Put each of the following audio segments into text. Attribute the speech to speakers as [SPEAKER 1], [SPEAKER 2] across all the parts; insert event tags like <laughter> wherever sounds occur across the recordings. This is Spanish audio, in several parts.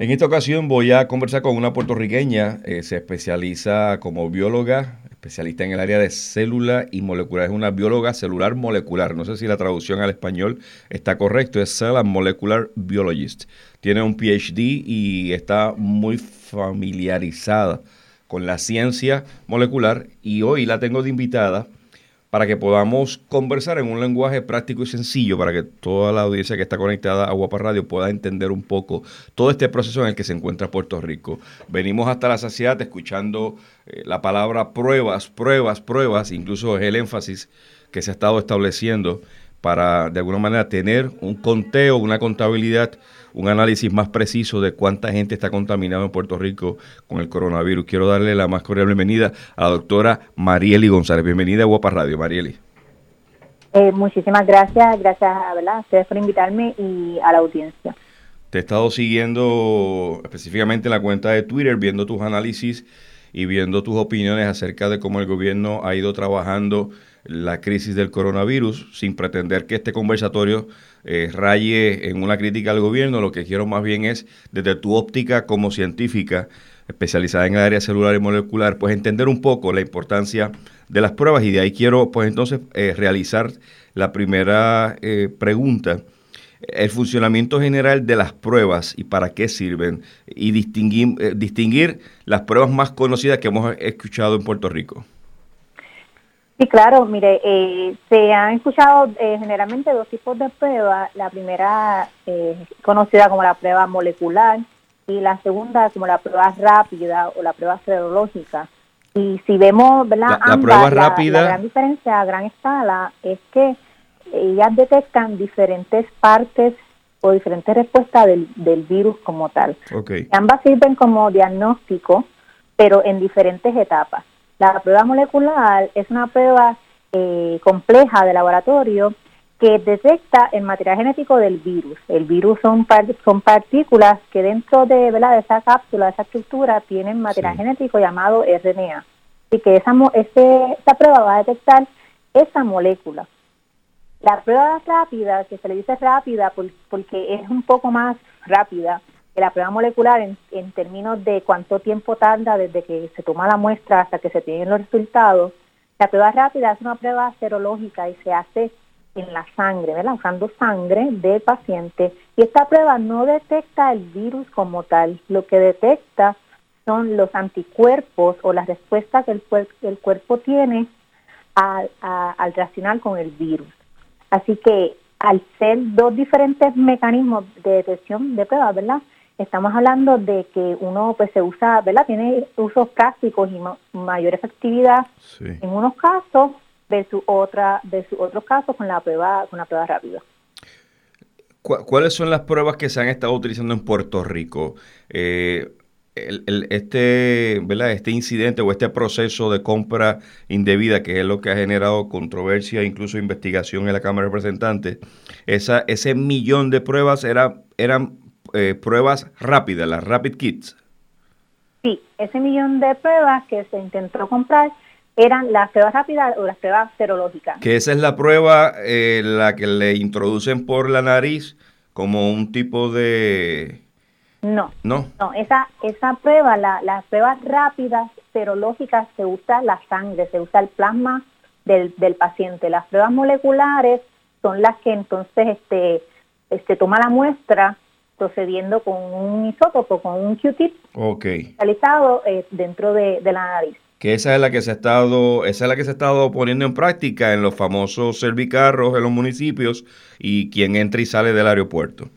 [SPEAKER 1] En esta ocasión voy a conversar con una puertorriqueña, eh, se especializa como bióloga, especialista en el área de célula y molecular. Es una bióloga celular molecular. No sé si la traducción al español está correcto, es Cell Molecular Biologist. Tiene un PhD y está muy familiarizada con la ciencia molecular y hoy la tengo de invitada para que podamos conversar en un lenguaje práctico y sencillo, para que toda la audiencia que está conectada a Guapa Radio pueda entender un poco todo este proceso en el que se encuentra Puerto Rico. Venimos hasta la saciedad escuchando eh, la palabra pruebas, pruebas, pruebas, incluso es el énfasis que se ha estado estableciendo para de alguna manera tener un conteo, una contabilidad un análisis más preciso de cuánta gente está contaminada en Puerto Rico con el coronavirus. Quiero darle la más cordial bienvenida a la doctora Marieli González. Bienvenida a Guapa Radio, Marieli.
[SPEAKER 2] Eh, muchísimas gracias, gracias a ustedes por invitarme y a la audiencia.
[SPEAKER 1] Te he estado siguiendo específicamente en la cuenta de Twitter, viendo tus análisis y viendo tus opiniones acerca de cómo el gobierno ha ido trabajando la crisis del coronavirus, sin pretender que este conversatorio eh, raye en una crítica al gobierno, lo que quiero más bien es, desde tu óptica como científica, especializada en el área celular y molecular, pues entender un poco la importancia de las pruebas y de ahí quiero pues entonces eh, realizar la primera eh, pregunta. El funcionamiento general de las pruebas y para qué sirven y distinguir, distinguir las pruebas más conocidas que hemos escuchado en Puerto Rico.
[SPEAKER 2] Sí, claro, mire, eh, se han escuchado eh, generalmente dos tipos de pruebas. La primera eh, conocida como la prueba molecular y la segunda como la prueba rápida o la prueba serológica. Y si vemos
[SPEAKER 1] ¿verdad? La, prueba rápida.
[SPEAKER 2] La, gran diferencia a gran escala es que ellas detectan diferentes partes o diferentes respuestas del, del virus como tal.
[SPEAKER 1] Okay.
[SPEAKER 2] Ambas sirven como diagnóstico, pero en diferentes etapas. La prueba molecular es una prueba eh, compleja de laboratorio que detecta el material genético del virus. El virus son, son partículas que dentro de, de esa cápsula, de esa estructura, tienen material genético llamado RNA. Y que esa, ese, esa prueba va a detectar esa molécula. La prueba rápida, que se le dice rápida porque es un poco más rápida, la prueba molecular en, términos de cuánto tiempo tarda desde que se toma la muestra hasta que se tienen los resultados, la prueba rápida es una prueba serológica y se hace en la sangre, ¿verdad? Usando sangre del paciente. Y esta prueba no detecta el virus como tal, lo que detecta son los anticuerpos o las respuestas que el, cuerpo tiene al, al reaccionar con el virus. Así que al ser dos diferentes mecanismos de detección de pruebas, ¿verdad? Estamos hablando de que uno pues se usa, ¿verdad? Tiene usos prácticos y mayor efectividad en unos casos versus otra versus otros casos con la prueba con la prueba rápida.
[SPEAKER 1] ¿Cuáles son las pruebas que se han estado utilizando en Puerto Rico? Eh, este, ¿verdad? este incidente o este proceso de compra indebida, que es lo que ha generado controversia, incluso investigación en la Cámara de Representantes, esa, ese millón de pruebas era, eran eh, pruebas rápidas, las Rapid Kits.
[SPEAKER 2] Sí, ese millón de pruebas que se intentó comprar eran las pruebas rápidas o las pruebas serológicas.
[SPEAKER 1] Que esa es la prueba, eh, la que le introducen por la nariz como un tipo de...
[SPEAKER 2] No,
[SPEAKER 1] no,
[SPEAKER 2] no esa, esa prueba, la, las pruebas rápidas serológicas se usa la sangre, se usa el plasma del, del paciente. Las pruebas moleculares son las que entonces este, este toma la muestra procediendo con un isótopo, con un Q-tip realizado eh, dentro de, la nariz.
[SPEAKER 1] Que esa es la que se ha estado, esa es la que se ha estado poniendo en práctica en los famosos servicarros en los municipios y quien entra y sale del aeropuerto.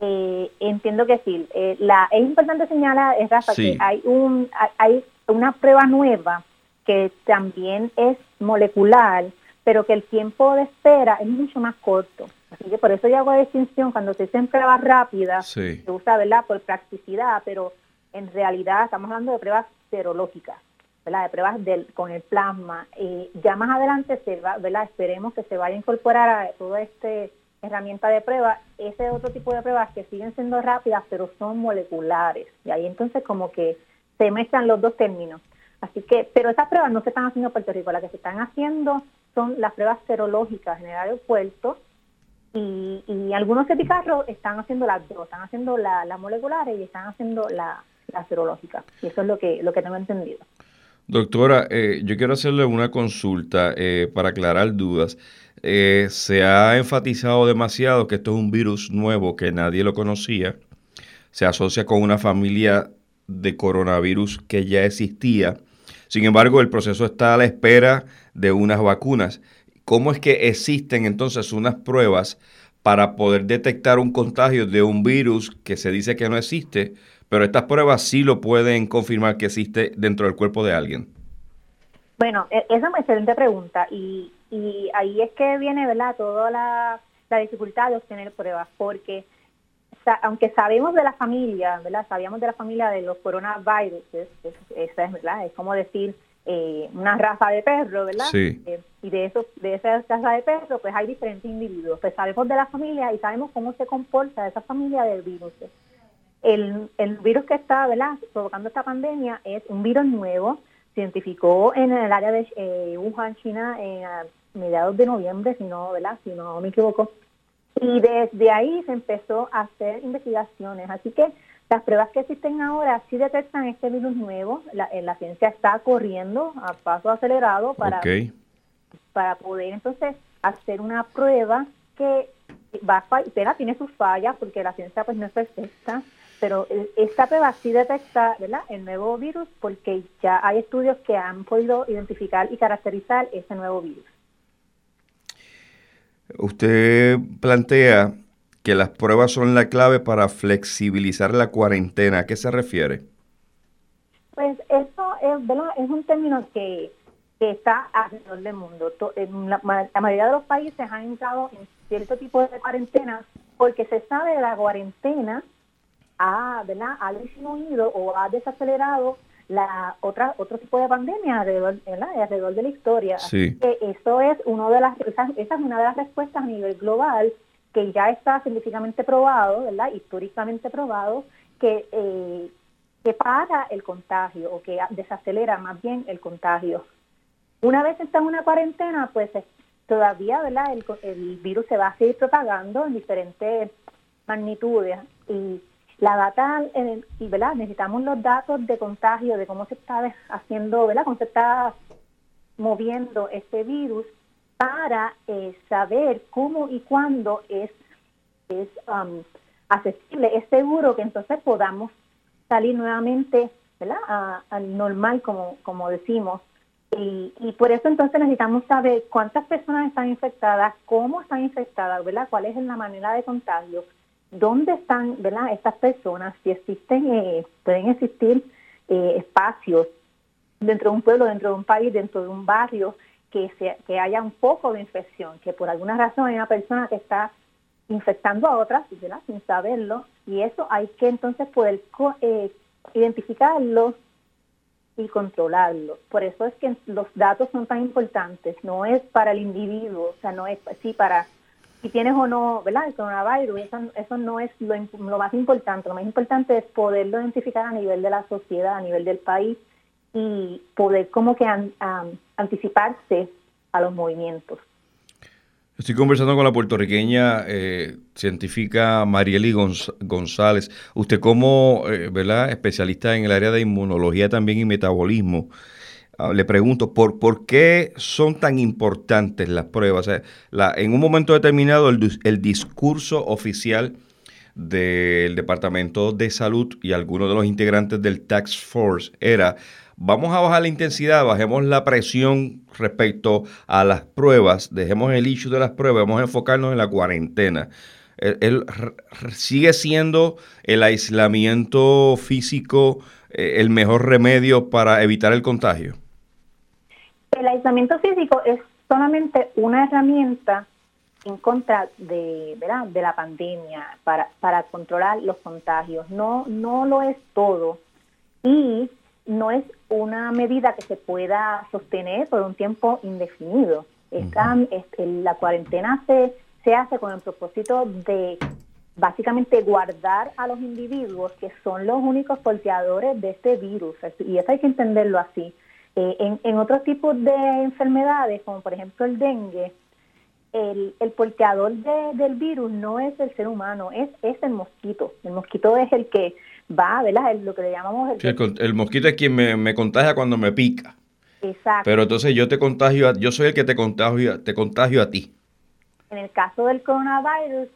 [SPEAKER 2] Eh, entiendo que sí. Eh, la, es importante señalar, es Rafa, que hay un, hay una prueba nueva que también es molecular, pero que el tiempo de espera es mucho más corto. Así que por eso yo hago distinción cuando se dice pruebas rápidas, se usa ¿verdad? por practicidad, pero en realidad estamos hablando de pruebas serológicas, ¿verdad? de pruebas del, con el plasma. y ya más adelante se va, ¿verdad? esperemos que se vaya a incorporar a toda esta herramienta de prueba ese otro tipo de pruebas que siguen siendo rápidas, pero son moleculares. Y ahí entonces como que se mezclan los dos términos. Así que, pero esas pruebas no se están haciendo en Puerto Rico, las que se están haciendo son las pruebas serológicas en el aeropuerto, Y, y algunos epicarros están haciendo las están haciendo la moleculares y están haciendo la, la serológica. Y eso es lo que, lo que tengo entendido.
[SPEAKER 1] Doctora, eh, yo quiero hacerle una consulta eh, para aclarar dudas. Eh, se ha enfatizado demasiado que esto es un virus nuevo que nadie lo conocía. Se asocia con una familia de coronavirus que ya existía. Sin embargo, el proceso está a la espera de unas vacunas. ¿Cómo es que existen entonces unas pruebas para poder detectar un contagio de un virus que se dice que no existe, pero estas pruebas sí lo pueden confirmar que existe dentro del cuerpo de alguien?
[SPEAKER 2] Bueno, e, esa es una excelente pregunta y, ahí es que viene, ¿verdad?, toda la, dificultad de obtener pruebas, porque aunque sabemos de la familia, ¿verdad?, sabíamos de la familia de los coronavirus, esa es, ¿verdad?, es como decir eh, una raza de perro, ¿verdad?
[SPEAKER 1] Sí.
[SPEAKER 2] Eh, y de esos, de esa raza de perro, pues hay diferentes individuos. Pues sabemos de la familia y sabemos cómo se comporta esa familia de virus. El, el virus que está ¿verdad? provocando esta pandemia es un virus nuevo, se identificó en el área de eh, Wuhan, China, en a mediados de noviembre, si no, ¿verdad? si no me equivoco. Y desde ahí se empezó a hacer investigaciones. Así que las pruebas que existen ahora sí detectan este virus nuevo. La, eh, la ciencia está corriendo a paso acelerado para, para poder entonces hacer una prueba que va a, tiene sus fallas porque la ciencia pues no es perfecta pero esta prueba sí detecta ¿verdad? el nuevo virus porque ya hay estudios que han podido identificar y caracterizar ese nuevo virus.
[SPEAKER 1] Usted plantea que las pruebas son la clave para flexibilizar la cuarentena. ¿A qué se refiere?
[SPEAKER 2] Pues eso es, ¿verdad? es un término que, que está alrededor del mundo. La, la, mayoría de los países han entrado en cierto tipo de cuarentena porque se sabe de la cuarentena ha, ¿verdad? ha disminuido o ha desacelerado la otra otro tipo de pandemia alrededor, alrededor de la historia.
[SPEAKER 1] Sí.
[SPEAKER 2] que eso es uno de las esa, es una de las respuestas a nivel global que ya está científicamente probado, históricamente probado que eh, que para el contagio o que desacelera más bien el contagio. Una vez está en una cuarentena, pues todavía, ¿verdad? El, el virus se va a seguir propagando en diferentes magnitudes y la data, y ¿verdad? necesitamos los datos de contagio, de cómo se está haciendo, ¿verdad? cómo se está moviendo este virus para eh, saber cómo y cuándo es, es um, accesible, es seguro que entonces podamos salir nuevamente ¿verdad? al normal, como, como decimos. Y, y por eso entonces necesitamos saber cuántas personas están infectadas, cómo están infectadas, ¿verdad? cuál es la manera de contagio dónde están ¿verdad? estas personas, si existen, eh, pueden existir eh, espacios dentro de un pueblo, dentro de un país, dentro de un barrio, que, haya un poco de infección, que por alguna razón hay una persona que está infectando a otras ¿verdad? sin saberlo, y eso hay que entonces poder eh, identificarlo y controlarlo. Por eso es que los datos son tan importantes, no es para el individuo, o sea, no es sí para si tienes o no, ¿verdad? El coronavirus, eso, eso no es lo, más importante. Lo más importante es poderlo identificar a nivel de la sociedad, a nivel del país y poder como que anticiparse a los movimientos.
[SPEAKER 1] Estoy conversando con la puertorriqueña eh, científica Marieli González. Usted como, eh, ¿verdad? Especialista en el área de inmunología también y metabolismo. Ah, le pregunto, ¿por, ¿por qué son tan importantes las pruebas? en un momento determinado, el, el discurso oficial del Departamento de Salud y algunos de los integrantes del Tax Force era, vamos a bajar la intensidad, bajemos la presión respecto a las pruebas, dejemos el issue de las pruebas, vamos a enfocarnos en la cuarentena. El, sigue siendo el aislamiento físico eh, el mejor remedio para evitar el contagio?
[SPEAKER 2] El aislamiento físico es solamente una herramienta en contra de, ¿verdad? de la pandemia para, para controlar los contagios. No, no lo es todo y no es una medida que se pueda sostener por un tiempo indefinido. Esta, la cuarentena se, se hace con el propósito de básicamente guardar a los individuos que son los únicos porteadores de este virus. Y eso hay que entenderlo así. Eh, en, en otros tipos de enfermedades, como por ejemplo el dengue, el, el porteador del virus no es el ser humano, es, es el mosquito. El mosquito es el que va, ¿verdad? lo que le llamamos
[SPEAKER 1] el... el, mosquito es quien me, me, contagia cuando me pica.
[SPEAKER 2] Exacto.
[SPEAKER 1] Pero entonces yo te contagio, yo soy el que te contagio, te contagio a ti.
[SPEAKER 2] En el caso del coronavirus,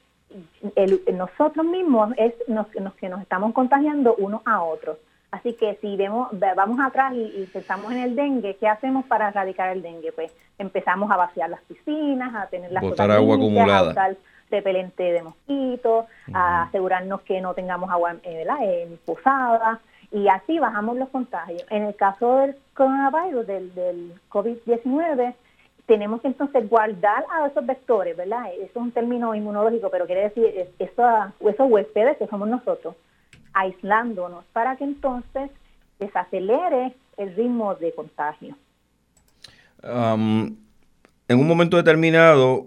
[SPEAKER 2] el, nosotros mismos es nos, que nos estamos contagiando uno a otros. Así que si vemos, vamos atrás y, pensamos en el dengue, ¿qué hacemos para erradicar el dengue? Pues empezamos a vaciar las piscinas, a tener las
[SPEAKER 1] Botar agua acumulada.
[SPEAKER 2] a repelente de mosquitos, a asegurarnos que no tengamos agua eh, en posada y así bajamos los contagios. En el caso del coronavirus, del, del COVID-19, tenemos que entonces guardar a esos vectores, ¿verdad? Eso es un término inmunológico, pero quiere decir eso, esos huéspedes que somos nosotros aislándonos para que entonces desacelere el ritmo de contagio.
[SPEAKER 1] en un momento determinado,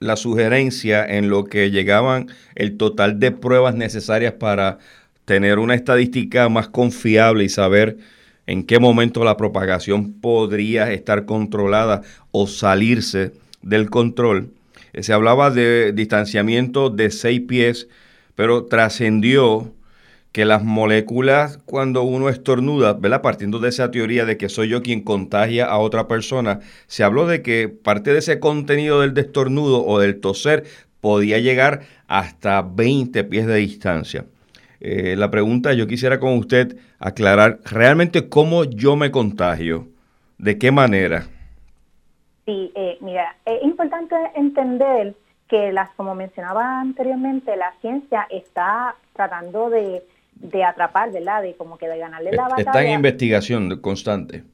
[SPEAKER 1] la sugerencia en lo que llegaban el total de pruebas necesarias para tener una estadística más confiable y saber en qué momento la propagación podría estar controlada o salirse del control. Eh, se hablaba de distanciamiento de seis pies, pero trascendió que las moléculas cuando uno estornuda, ¿verdad? Partiendo de esa teoría de que soy yo quien contagia a otra persona, se habló de que parte de ese contenido del destornudo o del toser podía llegar hasta 20 pies de distancia. Eh, la pregunta, yo quisiera con usted aclarar realmente cómo yo me contagio, de qué manera.
[SPEAKER 2] Sí, eh, mira, es importante entender que, las, como mencionaba anteriormente, la ciencia está tratando de de atrapar, ¿verdad? De como que de ganarle la batalla.
[SPEAKER 1] Está en investigación constante.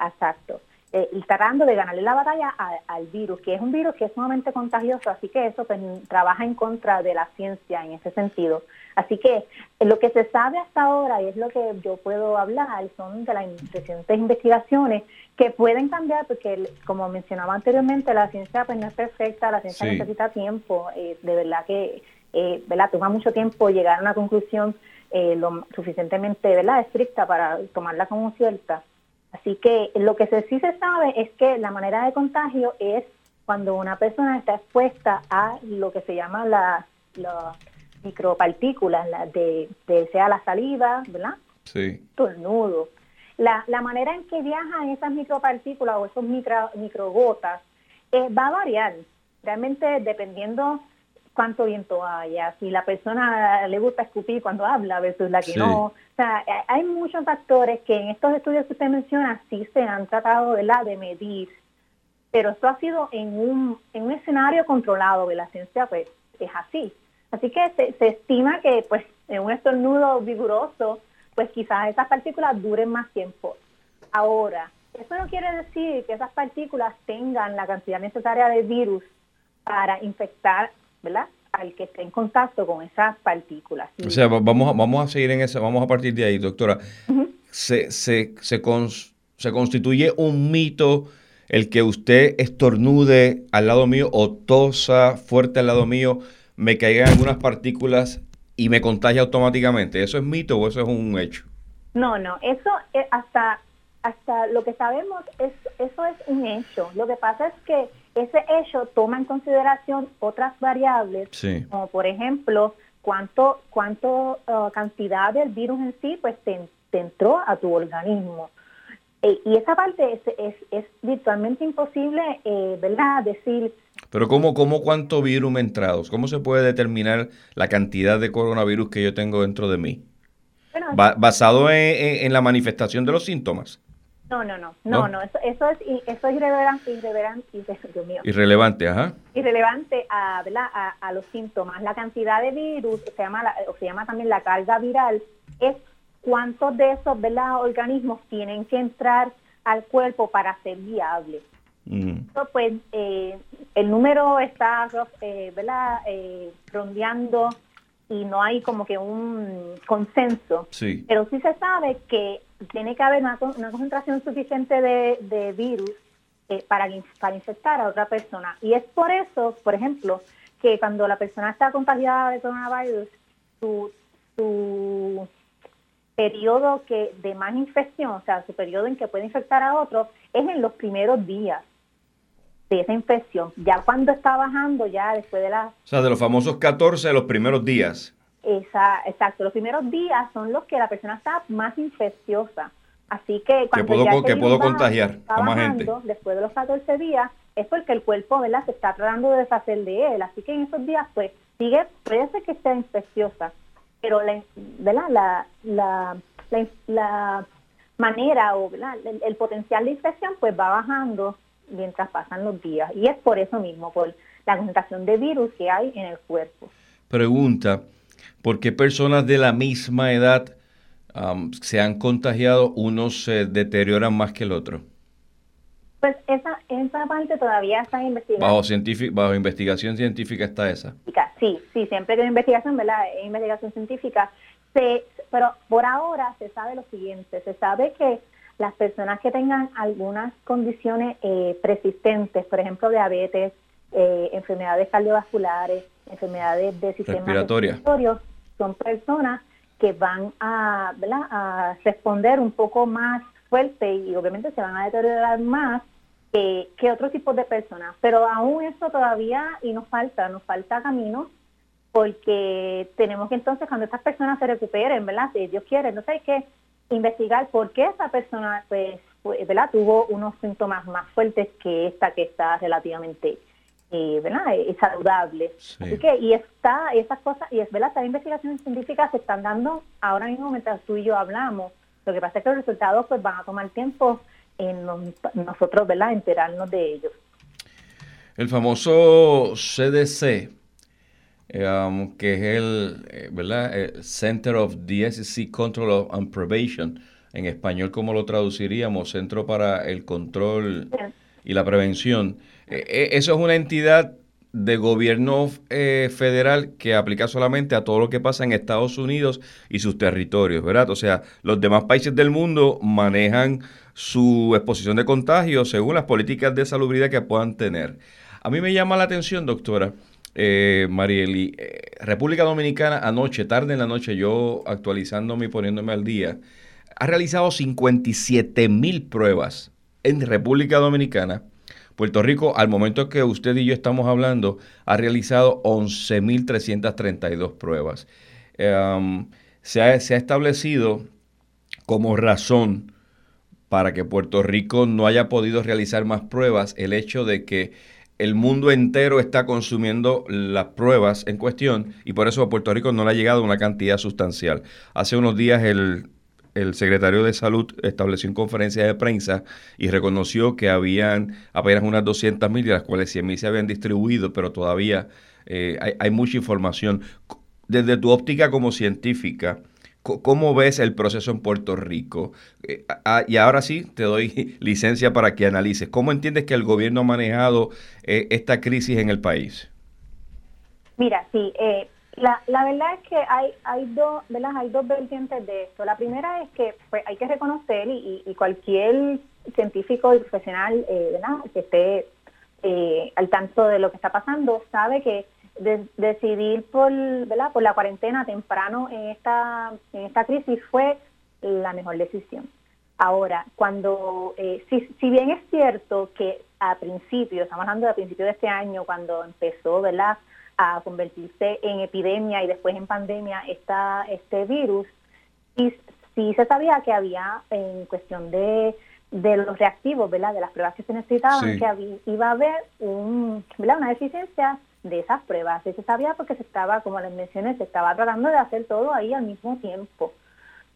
[SPEAKER 2] exacto. Eh, tratando de ganarle la batalla al virus, que es un virus que es sumamente contagioso, así que eso pues, trabaja en contra de la ciencia en ese sentido. Así que eh, lo que se sabe hasta ahora, y es lo que yo puedo hablar, son de las recientes investigaciones que pueden cambiar, porque como mencionaba anteriormente, la ciencia pues, no es perfecta, la ciencia necesita tiempo, eh, de verdad que eh, ¿verdad? Toma mucho tiempo llegar a una conclusión eh, lo suficientemente, ¿verdad? Estricta para tomarla como cierta. Así que lo que sí se sabe es que la manera de contagio es cuando una persona está expuesta a lo que se llama las micropartículas, la de, sea la saliva, ¿verdad?
[SPEAKER 1] Sí.
[SPEAKER 2] Tornudo. La, la manera en que viajan esas micropartículas o esos micro, microgotas eh, va a variar. Realmente dependiendo cuánto viento haya, si la persona le gusta escupir cuando habla versus la que no. O sea, hay muchos factores que en estos estudios que usted menciona sí se han tratado la de medir, pero esto ha sido en un, en un escenario controlado, de la ciencia pues es así. Así que se, se estima que pues en un estornudo vigoroso, pues quizás esas partículas duren más tiempo. Ahora, eso no quiere decir que esas partículas tengan la cantidad necesaria de virus para infectar ¿verdad? Al que esté en contacto con esas partículas.
[SPEAKER 1] O sea, vamos a, vamos a seguir en eso, vamos a partir de ahí, doctora. se, se, se, se constituye un mito el que usted estornude al lado mío o tosa fuerte al lado mío, me caigan algunas partículas y me contagia automáticamente. ¿Eso es mito o eso es un hecho?
[SPEAKER 2] No, no, eso es hasta hasta lo que sabemos es eso es un hecho. Lo que pasa es que ese hecho toma en consideración otras variables, como por ejemplo cuánto cuánto uh, cantidad del virus en sí pues te, entró a tu organismo. Eh, y esa parte es, es, es virtualmente imposible, eh, ¿verdad? Decir...
[SPEAKER 1] Pero ¿cómo, ¿cómo cuánto virus me ha entrado? ¿Cómo se puede determinar la cantidad de coronavirus que yo tengo dentro de mí? ¿Basado en, la manifestación de los síntomas?
[SPEAKER 2] No, no, no, no, no, eso, eso es eso es irrelevante, irrelevante, <laughs> Dios mío.
[SPEAKER 1] Irrelevante, ajá.
[SPEAKER 2] Irrelevante a, a, a, los síntomas. La cantidad de virus, se llama o se llama también la carga viral, es cuántos de esos ¿verdad? organismos tienen que entrar al cuerpo para ser viables. Entonces, pues eh, el número está eh, ¿verdad? Eh, rondeando y no hay como que un consenso.
[SPEAKER 1] Sí.
[SPEAKER 2] Pero sí se sabe que tiene que haber una, concentración suficiente de, virus eh, para, para infectar a otra persona. Y es por eso, por ejemplo, que cuando la persona está contagiada de coronavirus, su, su periodo que de más infección, o sea, su periodo en que puede infectar a otro, es en los primeros días. De esa infección. Ya cuando está bajando, ya después de la...
[SPEAKER 1] O sea, de los famosos 14 de los primeros días.
[SPEAKER 2] Esa, exacto, los primeros días son los que la persona está más infecciosa. Así que cuando
[SPEAKER 1] puedo,
[SPEAKER 2] ya
[SPEAKER 1] que puedo contagiar a más gente.
[SPEAKER 2] Después de los 14 días, es porque el cuerpo ¿verdad? se está tratando de deshacer de él. Así que en esos días, pues, sigue, puede ser que esté infecciosa, pero la, ¿verdad? La, la, la, manera o el, el, potencial de infección, pues va bajando mientras pasan los días. Y es por eso mismo, por la concentración de virus que hay en el cuerpo.
[SPEAKER 1] Pregunta, ¿por qué personas de la misma edad se han contagiado, unos se deterioran más que el otro?
[SPEAKER 2] Pues esa, esa parte todavía está investigando.
[SPEAKER 1] Bajo, bajo investigación científica está esa.
[SPEAKER 2] Sí, sí, siempre que hay investigación, ¿verdad? Es investigación científica. Se, pero por ahora se sabe lo siguiente, se sabe que las personas que tengan algunas condiciones eh, persistentes, por ejemplo, diabetes, eh, enfermedades cardiovasculares, enfermedades de sistema respiratorio, son personas que van a, a responder un poco más fuerte y obviamente se van a deteriorar más que, que otros tipos de personas. Pero aún eso todavía y nos falta, nos falta camino porque tenemos que entonces cuando estas personas se recuperen, ¿verdad? Si Dios quiere, entonces hay que investigar por qué esa persona pues, ¿verdad? tuvo unos síntomas más fuertes que esta que está relativamente eh, ¿verdad? Es saludable. Así que, y está, esas cosas, y es verdad, estas investigaciones científicas se están dando ahora mismo mientras tú y yo hablamos. Lo que pasa es que los resultados pues van a tomar tiempo en nosotros, ¿verdad?, enterarnos de ellos.
[SPEAKER 1] El famoso CDC, um, que es el, eh, ¿verdad? el Center of DSC Control and Prevention, en español, ¿cómo lo traduciríamos? Centro para el Control y la Prevención. Eh, eso es una entidad de gobierno eh, federal que aplica solamente a todo lo que pasa en Estados Unidos y sus territorios, ¿verdad? O sea, los demás países del mundo manejan su exposición de contagio según las políticas de salubridad que puedan tener. A mí me llama la atención, doctora eh, Marieli, eh, República Dominicana anoche, tarde en la noche, yo actualizándome y poniéndome al día, ha realizado 57 mil pruebas en República Dominicana Puerto Rico, al momento que usted y yo estamos hablando, ha realizado 11.332 pruebas. Em, se, ha, se ha establecido como razón para que Puerto Rico no haya podido realizar más pruebas el hecho de que el mundo entero está consumiendo las pruebas en cuestión y por eso a Puerto Rico no le ha llegado una cantidad sustancial. Hace unos días el el secretario de Salud estableció en conferencia de prensa y reconoció que habían apenas unas 200 mil, de las cuales 100 mil se habían distribuido, pero todavía eh, hay, mucha información. Desde tu óptica como científica, ¿cómo ves el proceso en Puerto Rico? Eh, y ahora sí, te doy <laughs> licencia para que analices. ¿Cómo entiendes que el gobierno ha manejado eh, esta crisis en el país?
[SPEAKER 2] Mira, sí, eh, la, la verdad es que hay hay dos ¿verdad? hay dos vertientes de esto. La primera es que pues, hay que reconocer y, y cualquier científico y profesional eh, ¿verdad? que esté eh, al tanto de lo que está pasando sabe que decidir por ¿verdad? por la cuarentena temprano en esta en esta crisis fue la mejor decisión. Ahora, cuando eh, si, si bien es cierto que a principio, estamos hablando de a principio de este año, cuando empezó, ¿verdad? a convertirse en epidemia y después en pandemia esta, este virus, y sí se sabía que había en cuestión de, de los reactivos, ¿verdad? de las pruebas que se necesitaban, que iba a haber un, ¿verdad? una deficiencia de esas pruebas. Y se sabía porque se estaba, como les mencioné, se estaba tratando de hacer todo ahí al mismo tiempo.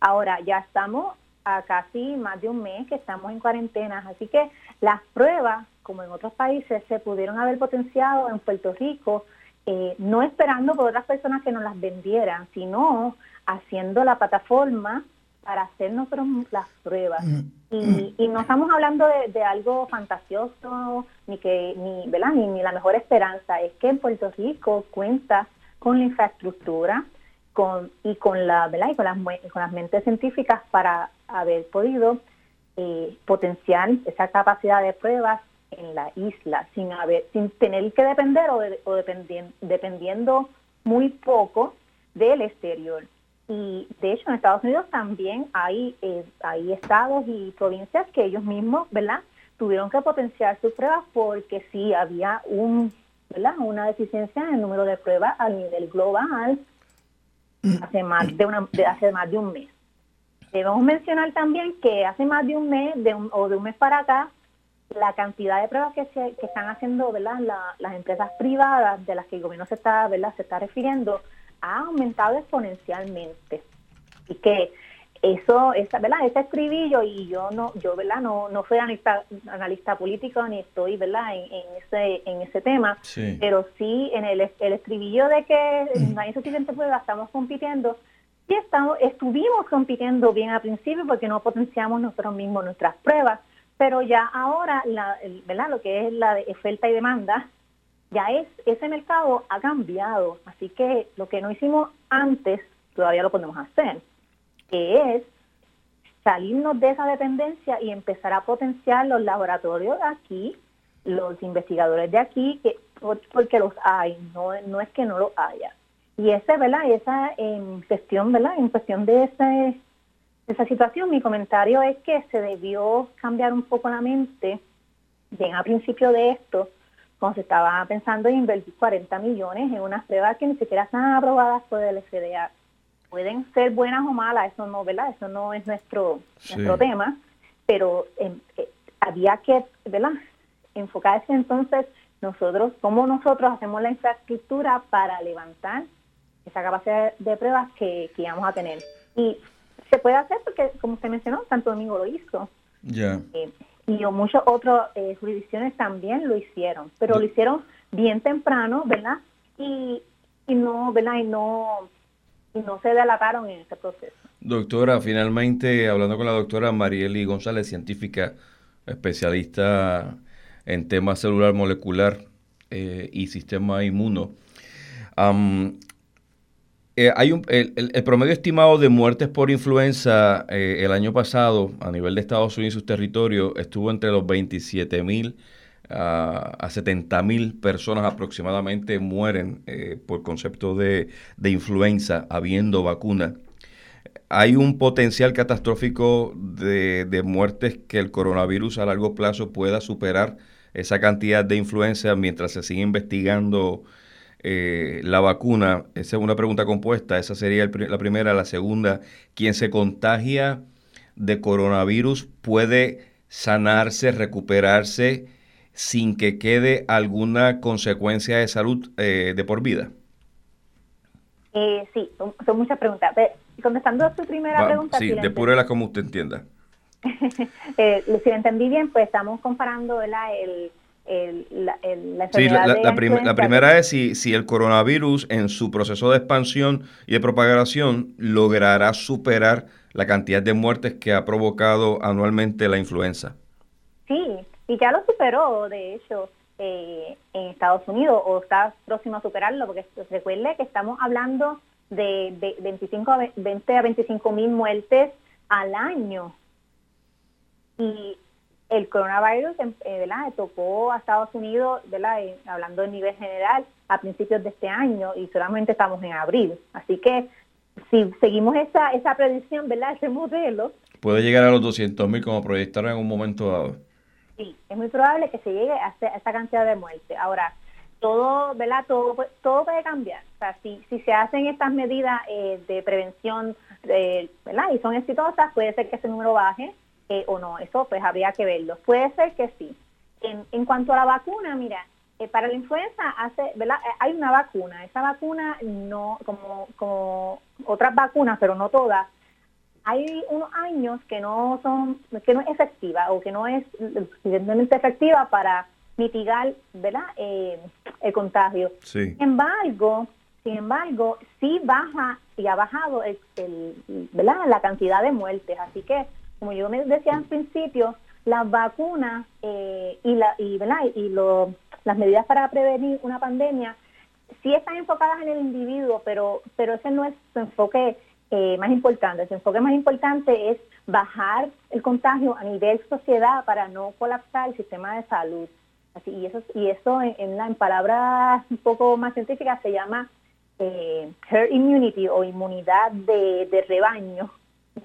[SPEAKER 2] Ahora ya estamos a casi más de un mes que estamos en cuarentena, así que las pruebas, como en otros países, se pudieron haber potenciado en Puerto Rico eh, no esperando por otras personas que nos las vendieran, sino haciendo la plataforma para hacer nosotros las pruebas. Mm. Y, y no estamos hablando de, algo fantasioso, ni que ni, ¿verdad? Ni, ni, la mejor esperanza, es que en Puerto Rico cuenta con la infraestructura con, y con la ¿verdad? Y con las, con las mentes científicas para haber podido eh, potenciar esa capacidad de pruebas en la isla sin haber, sin tener que depender o, dependiendo, muy poco del exterior. Y de hecho en Estados Unidos también hay, eh, hay estados y provincias que ellos mismos, ¿verdad? tuvieron que potenciar sus pruebas porque sí había un, ¿verdad? una deficiencia en el número de pruebas a nivel global hace más de, una, de hace más de un mes. Debemos mencionar también que hace más de un mes de o de un mes para acá, la cantidad de pruebas que, se, que están haciendo ¿verdad? las empresas privadas de las que el gobierno se está, ¿verdad? se está refiriendo ha aumentado exponencialmente. Y que eso, esa, ¿verdad? Ese escribillo, y yo no, yo, ¿verdad? No, no soy analista, analista político ni estoy, ¿verdad? En, ese, en ese tema, pero sí en el, el escribillo de que no hay suficiente prueba, estamos compitiendo, sí estamos, estuvimos compitiendo bien al principio porque no potenciamos nosotros mismos nuestras pruebas, pero ya ahora, la, ¿verdad? Lo que es la de oferta y demanda, ya es, ese mercado ha cambiado, así que lo que no hicimos antes, todavía lo podemos hacer que es salirnos de esa dependencia y empezar a potenciar los laboratorios de aquí, los investigadores de aquí, que porque los hay, no, no es que no los haya. Y ese, ¿verdad? esa en cuestión, ¿verdad? En cuestión de esa situación, mi comentario es que se debió cambiar un poco la mente, bien a principio de esto, cuando se estaba pensando en invertir 40 millones en unas pruebas que ni siquiera están aprobadas por el FDA pueden ser buenas o malas, eso no, ¿verdad? Eso no es nuestro, nuestro tema, pero em, eh, había que, ¿verdad? Enfocarse entonces nosotros, cómo nosotros hacemos la infraestructura para levantar esa capacidad de pruebas que, que íbamos a tener. Y se puede hacer porque, como usted mencionó, Santo Domingo lo hizo.
[SPEAKER 1] Ya.
[SPEAKER 2] Eh, y muchas otras eh, jurisdicciones también lo hicieron, pero lo hicieron bien temprano, ¿verdad? Y, y no, ¿verdad? Y no y no se delataron en ese proceso.
[SPEAKER 1] Doctora, finalmente, hablando con la doctora Marieli González, científica especialista en temas celular molecular eh, y sistema inmuno. Eh, hay un, el, el, promedio estimado de muertes por influenza eh, el año pasado a nivel de Estados Unidos y sus territorios estuvo entre los 27 mil a, a 70 mil personas aproximadamente mueren eh, por concepto de, influenza habiendo vacuna. Hay un potencial catastrófico de, muertes que el coronavirus a largo plazo pueda superar esa cantidad de influenza mientras se sigue investigando eh, la vacuna. Esa es una pregunta compuesta. Esa sería la primera. La segunda, quien se contagia de coronavirus puede sanarse, recuperarse sin que quede alguna consecuencia de salud eh, de por vida?
[SPEAKER 2] Eh, sí, son, muchas preguntas. Contestando a su primera pregunta.
[SPEAKER 1] Sí, si depúrela como usted entienda. <laughs>
[SPEAKER 2] eh, si lo entendí bien, pues estamos comparando el, el, la, la,
[SPEAKER 1] sí, la, la, primera es si, si el coronavirus en su proceso de expansión y de propagación logrará superar la cantidad de muertes que ha provocado anualmente la influenza.
[SPEAKER 2] Sí, y ya lo superó, de hecho, eh, en Estados Unidos o está próximo a superarlo, porque recuerde que estamos hablando de, 25 a 20 a 25 mil muertes al año. Y el coronavirus eh, ¿verdad? tocó a Estados Unidos, ¿verdad? Eh, hablando de nivel general, a principios de este año y solamente estamos en abril. Así que si seguimos esa, esa predicción, ¿verdad? ese modelo.
[SPEAKER 1] Puede llegar a los 200 mil como proyectaron en un momento dado
[SPEAKER 2] sí, es muy probable que se llegue a, esa cantidad de muerte. Ahora, todo, ¿verdad? Todo, todo puede cambiar. O sea, si, si se hacen estas medidas eh, de prevención, ¿verdad? Y son exitosas, puede ser que ese número baje eh, o no. Eso pues habría que verlo. Puede ser que sí. En, en cuanto a la vacuna, mira, eh, para la influenza hace, ¿verdad? Hay una vacuna. Esa vacuna no, como, como otras vacunas, pero no todas, hay unos años que no son, que no es efectiva o que no es suficientemente efectiva para mitigar, ¿verdad? Eh, el contagio. Sin embargo, sin embargo, sí baja y ha bajado el, ¿verdad? la cantidad de muertes. Así que, como yo me decía al principio, las vacunas eh, y, las medidas para prevenir una pandemia sí están enfocadas en el individuo, pero, ese no es su enfoque eh, más importante, el enfoque más importante es bajar el contagio a nivel sociedad para no colapsar el sistema de salud. Y eso, en, la, en palabras un poco más científicas se llama eh, herd immunity o inmunidad de, rebaño.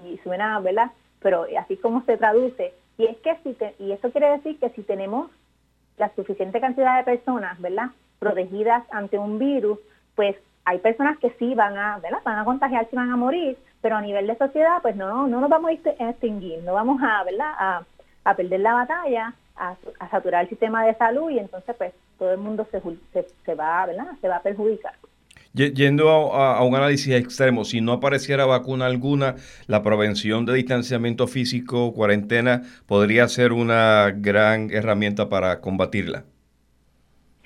[SPEAKER 2] Y suena, ¿verdad? Pero así como se traduce, Y es que si y eso quiere decir que si tenemos la suficiente cantidad de personas, ¿verdad? Protegidas ante un virus, pues hay personas que sí van a, ¿verdad? Van a contagiarse, van a morir, pero a nivel de sociedad, pues no, no nos vamos a extinguir, no vamos a, ¿verdad? A, perder la batalla, a, saturar el sistema de salud y entonces pues todo el mundo se, va, ¿verdad? Se va a perjudicar.
[SPEAKER 1] Yendo a, un análisis extremo, si no apareciera vacuna alguna, la prevención de distanciamiento físico, cuarentena, podría ser una gran herramienta para combatirla.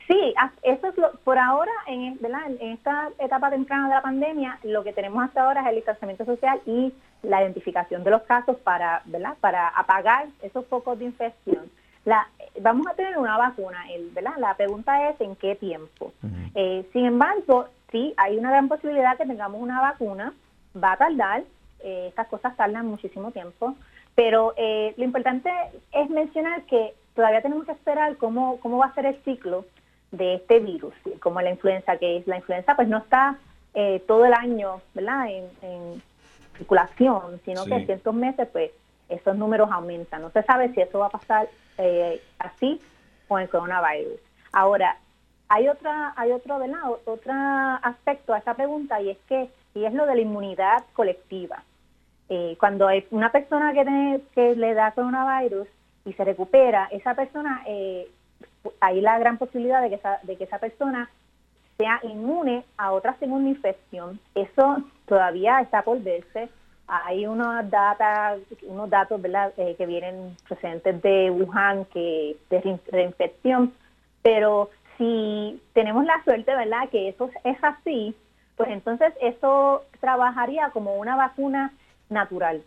[SPEAKER 2] Sí, eso es lo, por ahora, en, en esta etapa temprana de la pandemia, lo que tenemos hasta ahora es el distanciamiento social y la identificación de los casos para, ¿verdad? para apagar esos focos de infección. La, vamos a tener una vacuna, ¿verdad? La pregunta es en qué tiempo. Eh, sin embargo, sí, hay una gran posibilidad que tengamos una vacuna, va a tardar, eh, estas cosas tardan muchísimo tiempo, pero eh, lo importante es mencionar que todavía tenemos que esperar cómo, cómo va a ser el ciclo de este virus, como la influenza, que es la influenza pues no está todo el año, ¿verdad? En, circulación, sino que en ciertos meses pues esos números aumentan. No se sabe si eso va a pasar eh, así con el coronavirus. Ahora, hay otra, hay otro, ¿verdad? otro aspecto a esta pregunta y es que y es lo de la inmunidad colectiva. Eh, cuando hay una persona que, tiene, que le da coronavirus y se recupera, esa persona, eh, hay la gran posibilidad de que esa, de que esa persona sea inmune a otra segunda infección. Eso todavía está por verse hay unos data, unos datos. Eh, que vienen procedentes de Wuhan que de reinfección, pero si tenemos la suerte, ¿verdad?, que eso es así, pues entonces eso trabajaría como una vacuna natural,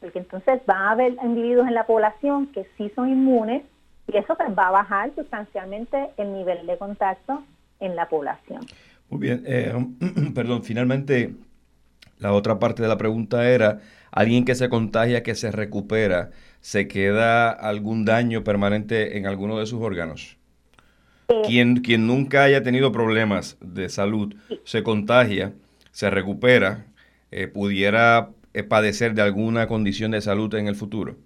[SPEAKER 2] porque entonces van a haber individuos en la población que sí son inmunes y eso pues, va a bajar sustancialmente el nivel de contacto en la población.
[SPEAKER 1] Muy bien, eh, <clears throat> perdón, finalmente la otra parte de la pregunta era, alguien que se contagia, que se recupera, ¿se queda algún daño permanente en alguno de sus órganos? Eh, quien, quien nunca haya tenido problemas de salud, se contagia, se recupera, eh, pudiera eh, padecer de alguna condición de salud en el futuro.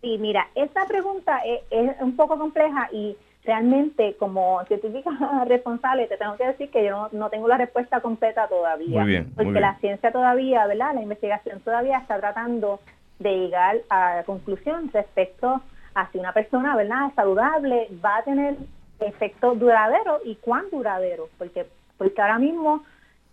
[SPEAKER 2] Sí, mira, esa pregunta es un poco compleja y realmente como científica <laughs> responsable te tengo que decir que yo no, tengo la respuesta completa todavía. porque la ciencia todavía, ¿verdad? La investigación todavía está tratando de llegar a la conclusión respecto a si una persona, ¿verdad? Saludable va a tener efecto duradero y cuán duradero, porque porque ahora mismo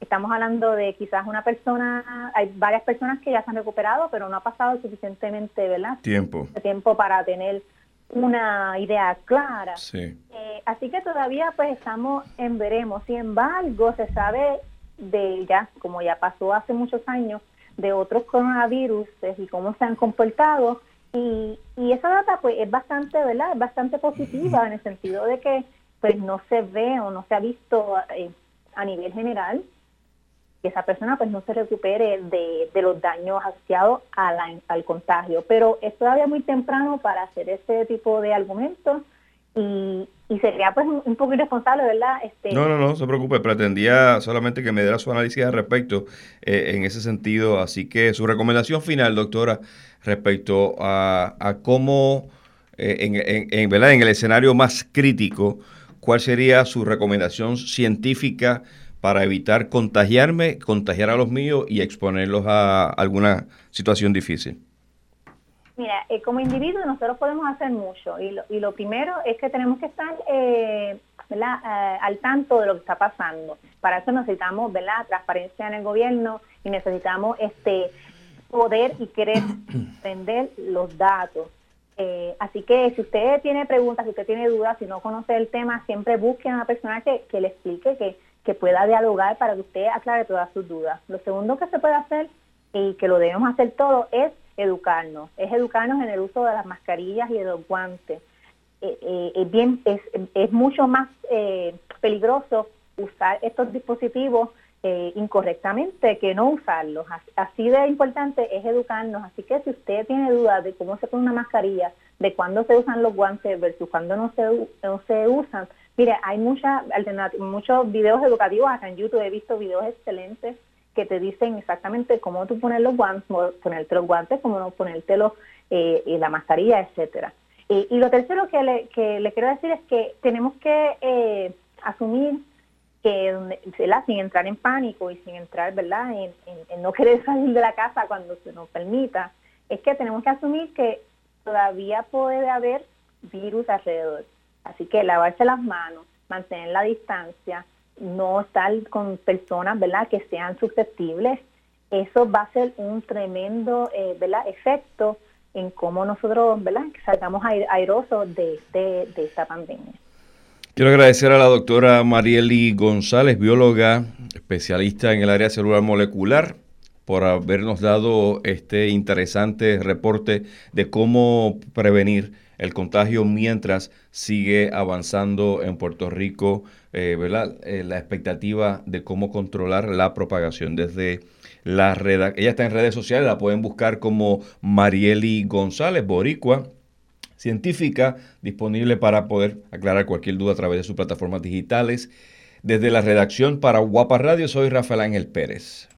[SPEAKER 2] estamos hablando de quizás una persona, hay varias personas que ya se han recuperado, pero no ha pasado suficientemente, ¿verdad?
[SPEAKER 1] Tiempo.
[SPEAKER 2] Tiempo para tener una idea clara. Eh, así que todavía pues estamos en veremos. Sin embargo, se sabe de ya, como ya pasó hace muchos años, de otros coronavirus y cómo se han comportado. Y, esa data pues es bastante, ¿verdad? Es bastante positiva en el sentido de que pues no se ve o no se ha visto eh, a nivel general que esa persona pues no se recupere de, de los daños asociados al contagio. Pero es todavía muy temprano para hacer ese tipo de argumentos y, y sería pues un poco irresponsable, ¿verdad?
[SPEAKER 1] Este, no, no, no, se preocupe, pretendía solamente que me diera su análisis al respecto eh, en ese sentido, así que su recomendación final, doctora, respecto a, a cómo, eh, en, en, ¿verdad? en el escenario más crítico, ¿cuál sería su recomendación científica? para evitar contagiarme, contagiar a los míos y exponerlos a alguna situación difícil?
[SPEAKER 2] Mira, eh, como individuo nosotros podemos hacer mucho y lo, y lo primero es que tenemos que estar eh, eh, al tanto de lo que está pasando. Para eso necesitamos ¿verdad? transparencia en el gobierno y necesitamos este poder y querer <clears throat> entender los datos. así que si usted tiene preguntas, si usted tiene dudas, si no conoce el tema, siempre busque a una persona que, que le explique, que que pueda dialogar para que usted aclare todas sus dudas. Lo segundo que se puede hacer y que lo debemos hacer todo es educarnos, es educarnos en el uso de las mascarillas y de los guantes. Eh, eh, es, bien, es, es mucho más eh, peligroso usar estos dispositivos incorrectamente que no usarlos. Así de importante es educarnos. Así que si usted tiene dudas de cómo se pone una mascarilla, de cuándo se usan los guantes versus cuándo no se, no se usan, Mire, hay mucha muchos videos educativos acá en YouTube, he visto videos excelentes que te dicen exactamente cómo tú poner los guantes, ponerte los guantes, cómo no ponértelos eh, la mascarilla, etcétera. Y, lo tercero que le, que le quiero decir es que tenemos que eh, asumir que sin entrar en pánico y sin entrar verdad en, no querer <laughs> salir de la casa cuando se nos permita es que tenemos que asumir que todavía puede haber virus alrededor. Así que lavarse las manos mantener la distancia no estar con personas verdad que sean susceptibles eso va a ser un tremendo eh, verdad efecto en cómo nosotros verdad salgamos airosos de, este, de esta pandemia.
[SPEAKER 1] Quiero agradecer a la doctora Marieli González, bióloga, especialista en el área celular molecular, por habernos dado este interesante reporte de cómo prevenir el contagio mientras sigue avanzando en Puerto Rico, eh, ¿verdad? Eh, la expectativa de cómo controlar la propagación desde la red. Ella está en redes sociales, la pueden buscar como Marieli González, boricua, científica disponible para poder aclarar cualquier duda a través de sus plataformas digitales. Desde la redacción para Guapa Radio soy Rafael Ángel Pérez.